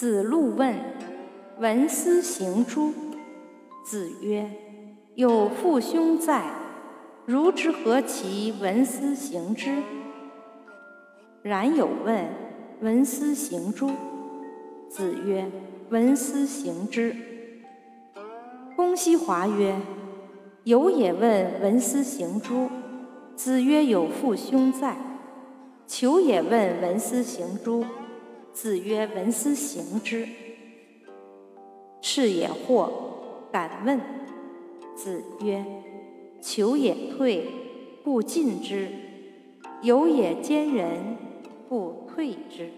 子路问：“闻斯行诸？”子曰：“有父兄在，如之何其闻斯行之？”冉有问：“闻斯行诸？”子曰：“闻斯行之。”公西华曰：“有也问闻斯行诸？”子曰：“有父兄在。”求也问闻斯行诸？子曰：“闻斯行之。”是也惑，敢问。子曰：“求也退，不进之；有也兼人，不退之。”